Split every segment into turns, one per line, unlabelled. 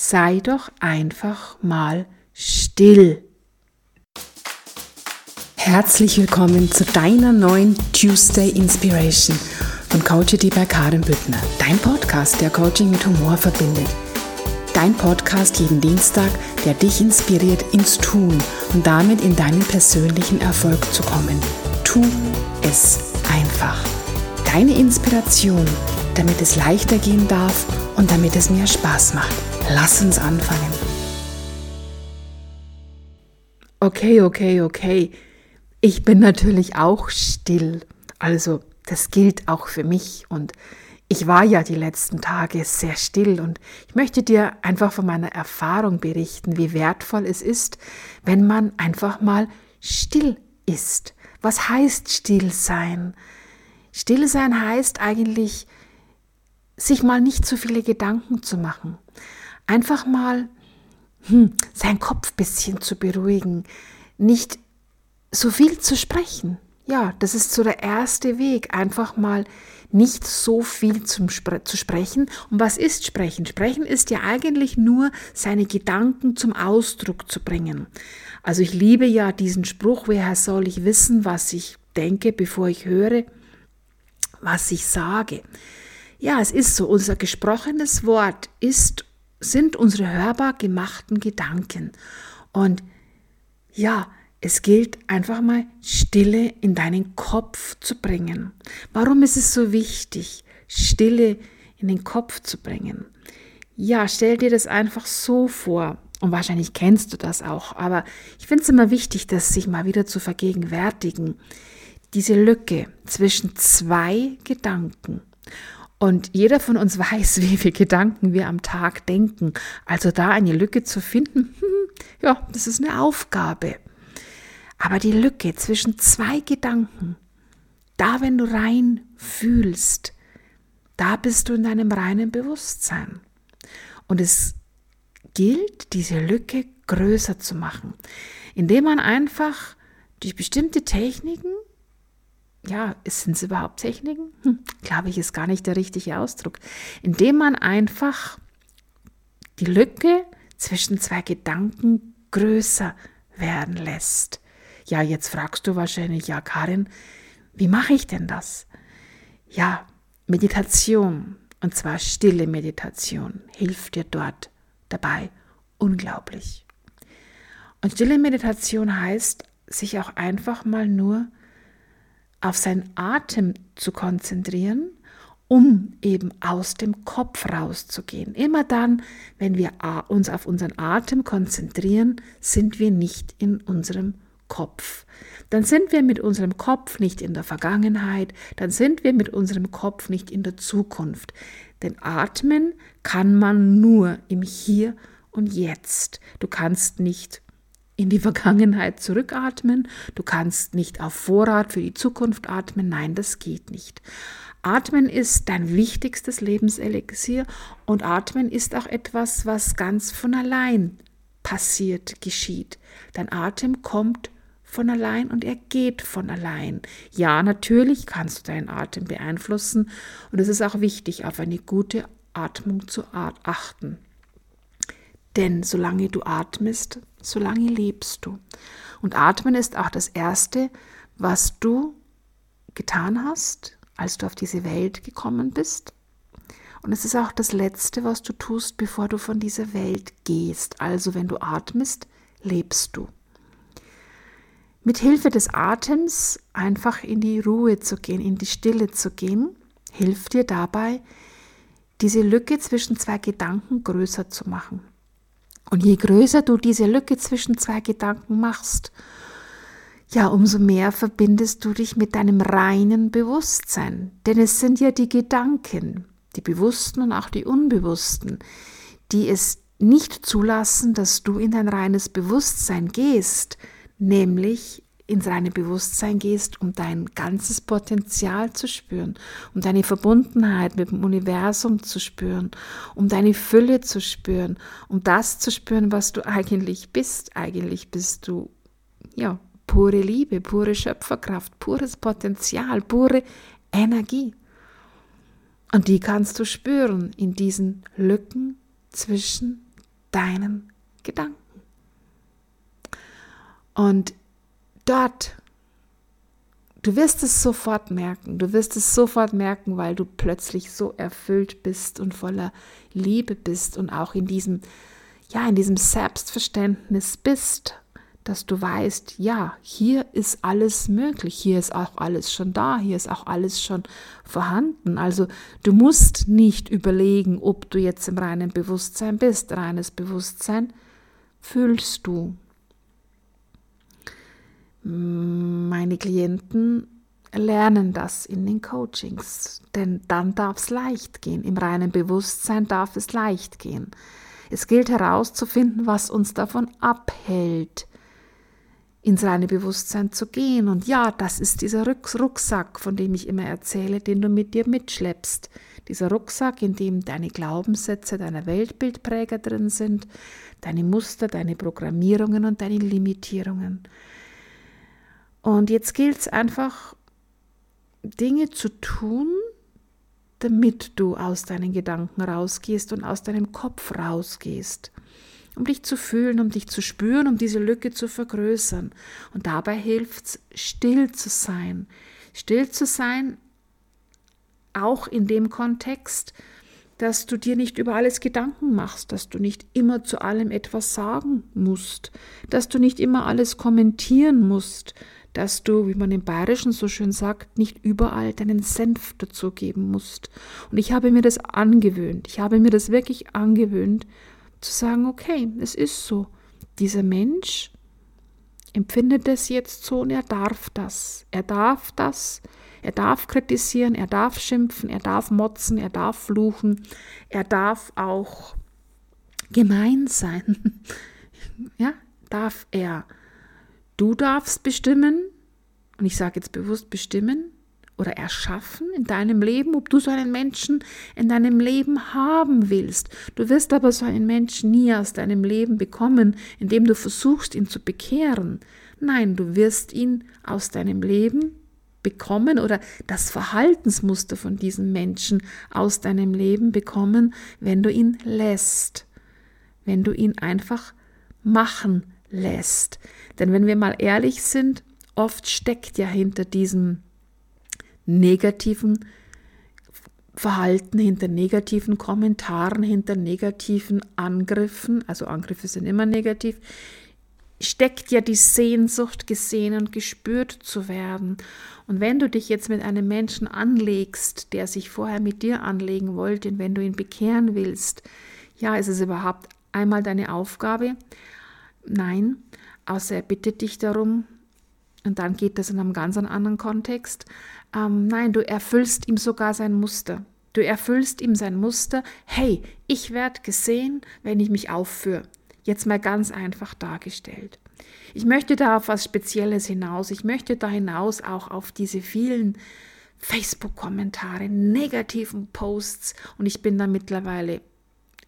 sei doch einfach mal still. Herzlich willkommen zu deiner neuen Tuesday Inspiration von Coachity bei Karin Büttner, dein Podcast, der Coaching mit Humor verbindet. Dein Podcast jeden Dienstag, der dich inspiriert ins Tun und damit in deinen persönlichen Erfolg zu kommen. Tu es einfach. Deine Inspiration, damit es leichter gehen darf und damit es mir Spaß macht. Lass uns anfangen. Okay, okay, okay. Ich bin natürlich auch still. Also das gilt auch für mich und ich war ja die letzten Tage sehr still und ich möchte dir einfach von meiner Erfahrung berichten, wie wertvoll es ist, wenn man einfach mal still ist. Was heißt still sein? Still sein heißt eigentlich, sich mal nicht zu viele Gedanken zu machen. Einfach mal hm, seinen Kopf bisschen zu beruhigen, nicht so viel zu sprechen. Ja, das ist so der erste Weg, einfach mal nicht so viel zum Spre zu sprechen. Und was ist Sprechen? Sprechen ist ja eigentlich nur seine Gedanken zum Ausdruck zu bringen. Also ich liebe ja diesen Spruch, woher soll ich wissen, was ich denke, bevor ich höre, was ich sage. Ja, es ist so, unser gesprochenes Wort ist, sind unsere hörbar gemachten Gedanken. Und ja, es gilt einfach mal Stille in deinen Kopf zu bringen. Warum ist es so wichtig, Stille in den Kopf zu bringen? Ja, stell dir das einfach so vor. Und wahrscheinlich kennst du das auch. Aber ich finde es immer wichtig, das sich mal wieder zu vergegenwärtigen. Diese Lücke zwischen zwei Gedanken. Und jeder von uns weiß, wie viele Gedanken wir am Tag denken. Also da eine Lücke zu finden, ja, das ist eine Aufgabe. Aber die Lücke zwischen zwei Gedanken, da wenn du rein fühlst, da bist du in deinem reinen Bewusstsein. Und es gilt, diese Lücke größer zu machen, indem man einfach durch bestimmte Techniken, ja, sind es überhaupt Techniken? Hm, Glaube ich, ist gar nicht der richtige Ausdruck. Indem man einfach die Lücke zwischen zwei Gedanken größer werden lässt. Ja, jetzt fragst du wahrscheinlich, ja, Karin, wie mache ich denn das? Ja, Meditation, und zwar stille Meditation, hilft dir dort dabei unglaublich. Und stille Meditation heißt, sich auch einfach mal nur auf seinen Atem zu konzentrieren, um eben aus dem Kopf rauszugehen. Immer dann, wenn wir uns auf unseren Atem konzentrieren, sind wir nicht in unserem Kopf. Dann sind wir mit unserem Kopf nicht in der Vergangenheit, dann sind wir mit unserem Kopf nicht in der Zukunft. Denn atmen kann man nur im Hier und Jetzt. Du kannst nicht in die Vergangenheit zurückatmen, du kannst nicht auf Vorrat für die Zukunft atmen, nein, das geht nicht. Atmen ist dein wichtigstes Lebenselixier und Atmen ist auch etwas, was ganz von allein passiert, geschieht. Dein Atem kommt von allein und er geht von allein. Ja, natürlich kannst du deinen Atem beeinflussen und es ist auch wichtig, auf eine gute Atmung zu achten. Denn solange du atmest, solange lebst du. Und atmen ist auch das Erste, was du getan hast, als du auf diese Welt gekommen bist. Und es ist auch das Letzte, was du tust, bevor du von dieser Welt gehst. Also wenn du atmest, lebst du mit Hilfe des Atems einfach in die Ruhe zu gehen, in die Stille zu gehen, hilft dir dabei, diese Lücke zwischen zwei Gedanken größer zu machen. Und je größer du diese Lücke zwischen zwei Gedanken machst, ja, umso mehr verbindest du dich mit deinem reinen Bewusstsein. Denn es sind ja die Gedanken, die bewussten und auch die unbewussten, die es nicht zulassen, dass du in dein reines Bewusstsein gehst, nämlich ins reine Bewusstsein gehst, um dein ganzes Potenzial zu spüren, um deine Verbundenheit mit dem Universum zu spüren, um deine Fülle zu spüren, um das zu spüren, was du eigentlich bist. Eigentlich bist du, ja, pure Liebe, pure Schöpferkraft, pures Potenzial, pure Energie. Und die kannst du spüren in diesen Lücken zwischen deinen Gedanken. Und dort, du wirst es sofort merken, du wirst es sofort merken, weil du plötzlich so erfüllt bist und voller Liebe bist und auch in diesem, ja, in diesem Selbstverständnis bist dass du weißt, ja, hier ist alles möglich, hier ist auch alles schon da, hier ist auch alles schon vorhanden. Also du musst nicht überlegen, ob du jetzt im reinen Bewusstsein bist. Reines Bewusstsein fühlst du. Meine Klienten lernen das in den Coachings, denn dann darf es leicht gehen. Im reinen Bewusstsein darf es leicht gehen. Es gilt herauszufinden, was uns davon abhält, ins reine Bewusstsein zu gehen. Und ja, das ist dieser Rucksack, von dem ich immer erzähle, den du mit dir mitschleppst. Dieser Rucksack, in dem deine Glaubenssätze, deine Weltbildpräger drin sind, deine Muster, deine Programmierungen und deine Limitierungen. Und jetzt gilt es einfach, Dinge zu tun, damit du aus deinen Gedanken rausgehst und aus deinem Kopf rausgehst um dich zu fühlen, um dich zu spüren, um diese Lücke zu vergrößern. Und dabei hilft es, still zu sein. Still zu sein, auch in dem Kontext, dass du dir nicht über alles Gedanken machst, dass du nicht immer zu allem etwas sagen musst, dass du nicht immer alles kommentieren musst, dass du, wie man im Bayerischen so schön sagt, nicht überall deinen Senf dazugeben musst. Und ich habe mir das angewöhnt, ich habe mir das wirklich angewöhnt, zu sagen, okay, es ist so. Dieser Mensch empfindet es jetzt so und er darf das. Er darf das. Er darf kritisieren, er darf schimpfen, er darf motzen, er darf fluchen, er darf auch gemein sein. ja, darf er. Du darfst bestimmen, und ich sage jetzt bewusst bestimmen, oder erschaffen in deinem Leben, ob du so einen Menschen in deinem Leben haben willst. Du wirst aber so einen Menschen nie aus deinem Leben bekommen, indem du versuchst, ihn zu bekehren. Nein, du wirst ihn aus deinem Leben bekommen oder das Verhaltensmuster von diesem Menschen aus deinem Leben bekommen, wenn du ihn lässt, wenn du ihn einfach machen lässt. Denn wenn wir mal ehrlich sind, oft steckt ja hinter diesem negativen Verhalten, hinter negativen Kommentaren, hinter negativen Angriffen, also Angriffe sind immer negativ, steckt ja die Sehnsucht, gesehen und gespürt zu werden. Und wenn du dich jetzt mit einem Menschen anlegst, der sich vorher mit dir anlegen wollte, und wenn du ihn bekehren willst, ja, ist es überhaupt einmal deine Aufgabe? Nein, außer er bittet dich darum, und dann geht das in einem ganz anderen Kontext. Ähm, nein, du erfüllst ihm sogar sein Muster. Du erfüllst ihm sein Muster. Hey, ich werde gesehen, wenn ich mich aufführe. Jetzt mal ganz einfach dargestellt. Ich möchte da auf was Spezielles hinaus. Ich möchte da hinaus auch auf diese vielen Facebook-Kommentare, negativen Posts. Und ich bin da mittlerweile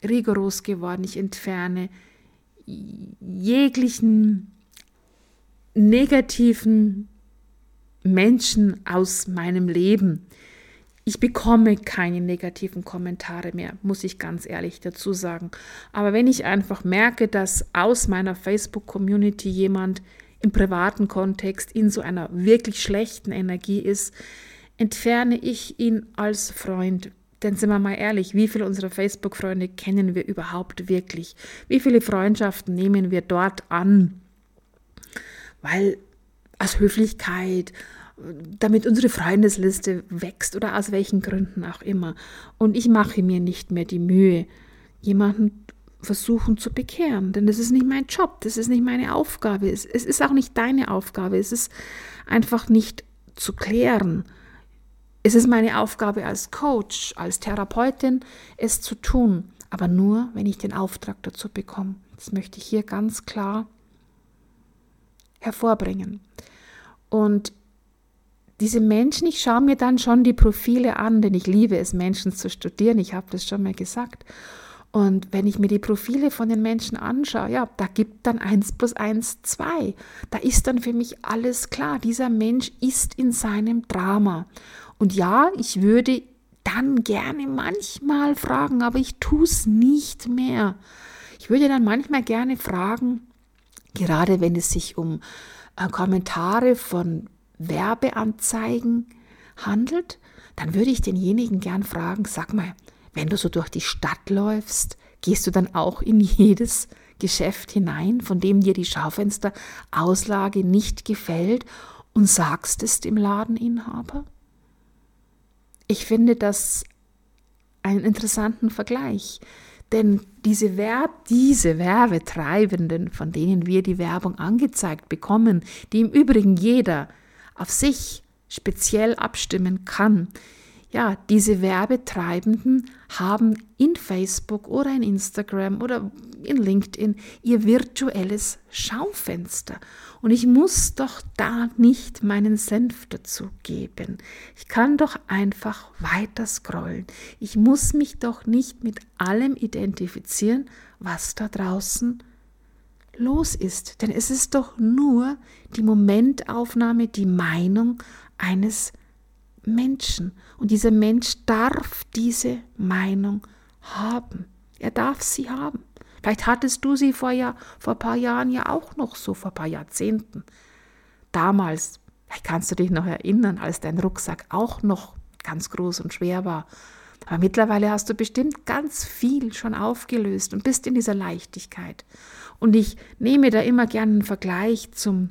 rigoros geworden. Ich entferne jeglichen negativen Menschen aus meinem Leben. Ich bekomme keine negativen Kommentare mehr, muss ich ganz ehrlich dazu sagen. Aber wenn ich einfach merke, dass aus meiner Facebook-Community jemand im privaten Kontext in so einer wirklich schlechten Energie ist, entferne ich ihn als Freund. Denn sind wir mal ehrlich, wie viele unserer Facebook-Freunde kennen wir überhaupt wirklich? Wie viele Freundschaften nehmen wir dort an? Weil aus Höflichkeit, damit unsere Freundesliste wächst oder aus welchen Gründen auch immer. Und ich mache mir nicht mehr die Mühe, jemanden versuchen zu bekehren, denn das ist nicht mein Job, das ist nicht meine Aufgabe, es, es ist auch nicht deine Aufgabe, es ist einfach nicht zu klären. Es ist meine Aufgabe als Coach, als Therapeutin, es zu tun, aber nur, wenn ich den Auftrag dazu bekomme. Das möchte ich hier ganz klar hervorbringen. Und diese Menschen, ich schaue mir dann schon die Profile an, denn ich liebe es, Menschen zu studieren. Ich habe das schon mal gesagt. Und wenn ich mir die Profile von den Menschen anschaue, ja, da gibt dann 1 plus 1 2. Da ist dann für mich alles klar. Dieser Mensch ist in seinem Drama. Und ja, ich würde dann gerne manchmal fragen, aber ich tue es nicht mehr. Ich würde dann manchmal gerne fragen, gerade wenn es sich um äh, Kommentare von Werbeanzeigen handelt, dann würde ich denjenigen gern fragen, sag mal, wenn du so durch die Stadt läufst, gehst du dann auch in jedes Geschäft hinein, von dem dir die Schaufensterauslage nicht gefällt und sagst es dem Ladeninhaber? Ich finde das einen interessanten Vergleich. Denn diese, Werb diese Werbetreibenden, von denen wir die Werbung angezeigt bekommen, die im Übrigen jeder auf sich speziell abstimmen kann, ja, diese Werbetreibenden haben in Facebook oder in Instagram oder in LinkedIn ihr virtuelles Schaufenster. Und ich muss doch da nicht meinen Senf dazu geben. Ich kann doch einfach weiter scrollen. Ich muss mich doch nicht mit allem identifizieren, was da draußen los ist. Denn es ist doch nur die Momentaufnahme, die Meinung eines Menschen. Und dieser Mensch darf diese Meinung haben. Er darf sie haben. Vielleicht hattest du sie vor, ja, vor ein paar Jahren ja auch noch so, vor ein paar Jahrzehnten. Damals, vielleicht kannst du dich noch erinnern, als dein Rucksack auch noch ganz groß und schwer war. Aber mittlerweile hast du bestimmt ganz viel schon aufgelöst und bist in dieser Leichtigkeit. Und ich nehme da immer gerne einen Vergleich zum,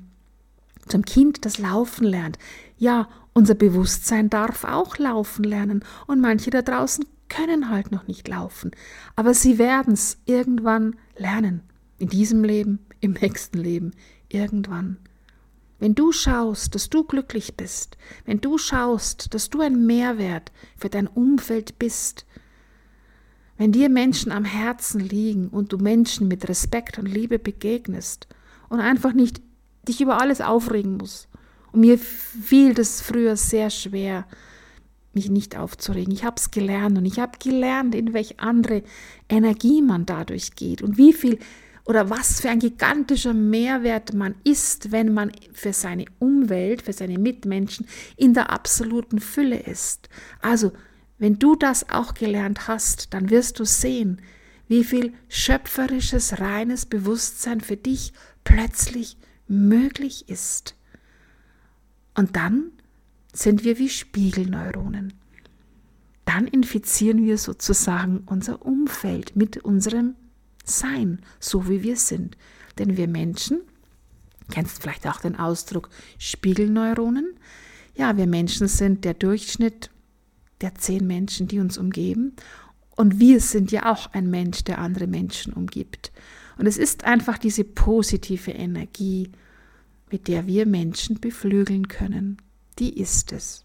zum Kind, das laufen lernt. Ja, unser Bewusstsein darf auch laufen lernen und manche da draußen können halt noch nicht laufen, aber sie werden es irgendwann lernen. In diesem Leben, im nächsten Leben, irgendwann. Wenn du schaust, dass du glücklich bist, wenn du schaust, dass du ein Mehrwert für dein Umfeld bist, wenn dir Menschen am Herzen liegen und du Menschen mit Respekt und Liebe begegnest und einfach nicht dich über alles aufregen musst, und mir fiel das früher sehr schwer, mich nicht aufzuregen. Ich habe es gelernt und ich habe gelernt, in welche andere Energie man dadurch geht und wie viel oder was für ein gigantischer Mehrwert man ist, wenn man für seine Umwelt, für seine Mitmenschen in der absoluten Fülle ist. Also, wenn du das auch gelernt hast, dann wirst du sehen, wie viel schöpferisches, reines Bewusstsein für dich plötzlich möglich ist. Und dann sind wir wie Spiegelneuronen. Dann infizieren wir sozusagen unser Umfeld mit unserem Sein, so wie wir sind. Denn wir Menschen, kennst vielleicht auch den Ausdruck Spiegelneuronen, ja, wir Menschen sind der Durchschnitt der zehn Menschen, die uns umgeben. Und wir sind ja auch ein Mensch, der andere Menschen umgibt. Und es ist einfach diese positive Energie, mit der wir Menschen beflügeln können. Die ist es.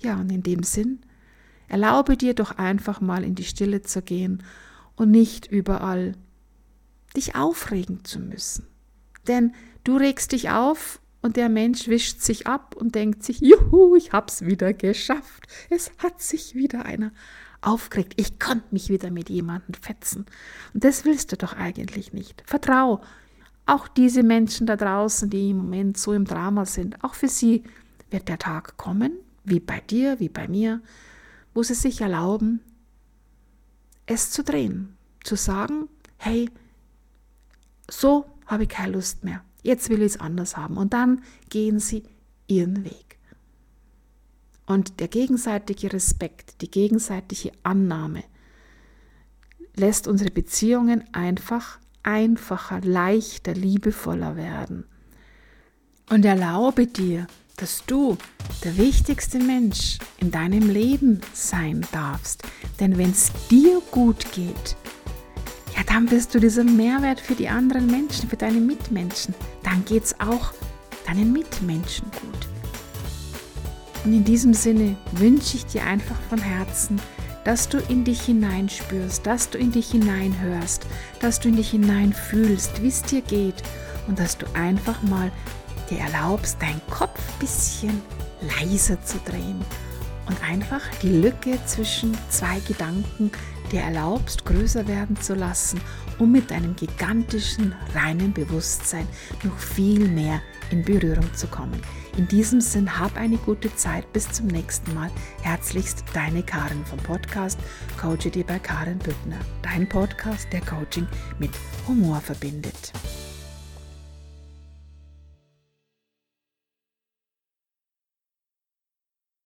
Ja, und in dem Sinn, erlaube dir doch einfach mal in die Stille zu gehen und nicht überall dich aufregen zu müssen. Denn du regst dich auf und der Mensch wischt sich ab und denkt sich, juhu, ich hab's wieder geschafft. Es hat sich wieder einer aufgeregt. Ich konnte mich wieder mit jemandem fetzen. Und das willst du doch eigentlich nicht. Vertrau, auch diese Menschen da draußen, die im Moment so im Drama sind, auch für sie wird der Tag kommen, wie bei dir, wie bei mir, wo sie sich erlauben, es zu drehen, zu sagen, hey, so habe ich keine Lust mehr, jetzt will ich es anders haben. Und dann gehen sie ihren Weg. Und der gegenseitige Respekt, die gegenseitige Annahme lässt unsere Beziehungen einfach einfacher, leichter, liebevoller werden. Und erlaube dir, dass du der wichtigste Mensch in deinem Leben sein darfst. Denn wenn es dir gut geht, ja, dann bist du dieser Mehrwert für die anderen Menschen, für deine Mitmenschen. Dann geht es auch deinen Mitmenschen gut. Und in diesem Sinne wünsche ich dir einfach von Herzen, dass du in dich hineinspürst, dass du in dich hineinhörst, dass du in dich hineinfühlst, wie es dir geht und dass du einfach mal dir erlaubst, deinen Kopf ein bisschen leiser zu drehen und einfach die Lücke zwischen zwei Gedanken, dir erlaubst, größer werden zu lassen, um mit deinem gigantischen, reinen Bewusstsein noch viel mehr in Berührung zu kommen. In diesem Sinn, hab eine gute Zeit. Bis zum nächsten Mal. Herzlichst deine Karin vom Podcast Coache dir bei Karin Büttner. Dein Podcast, der Coaching mit Humor verbindet.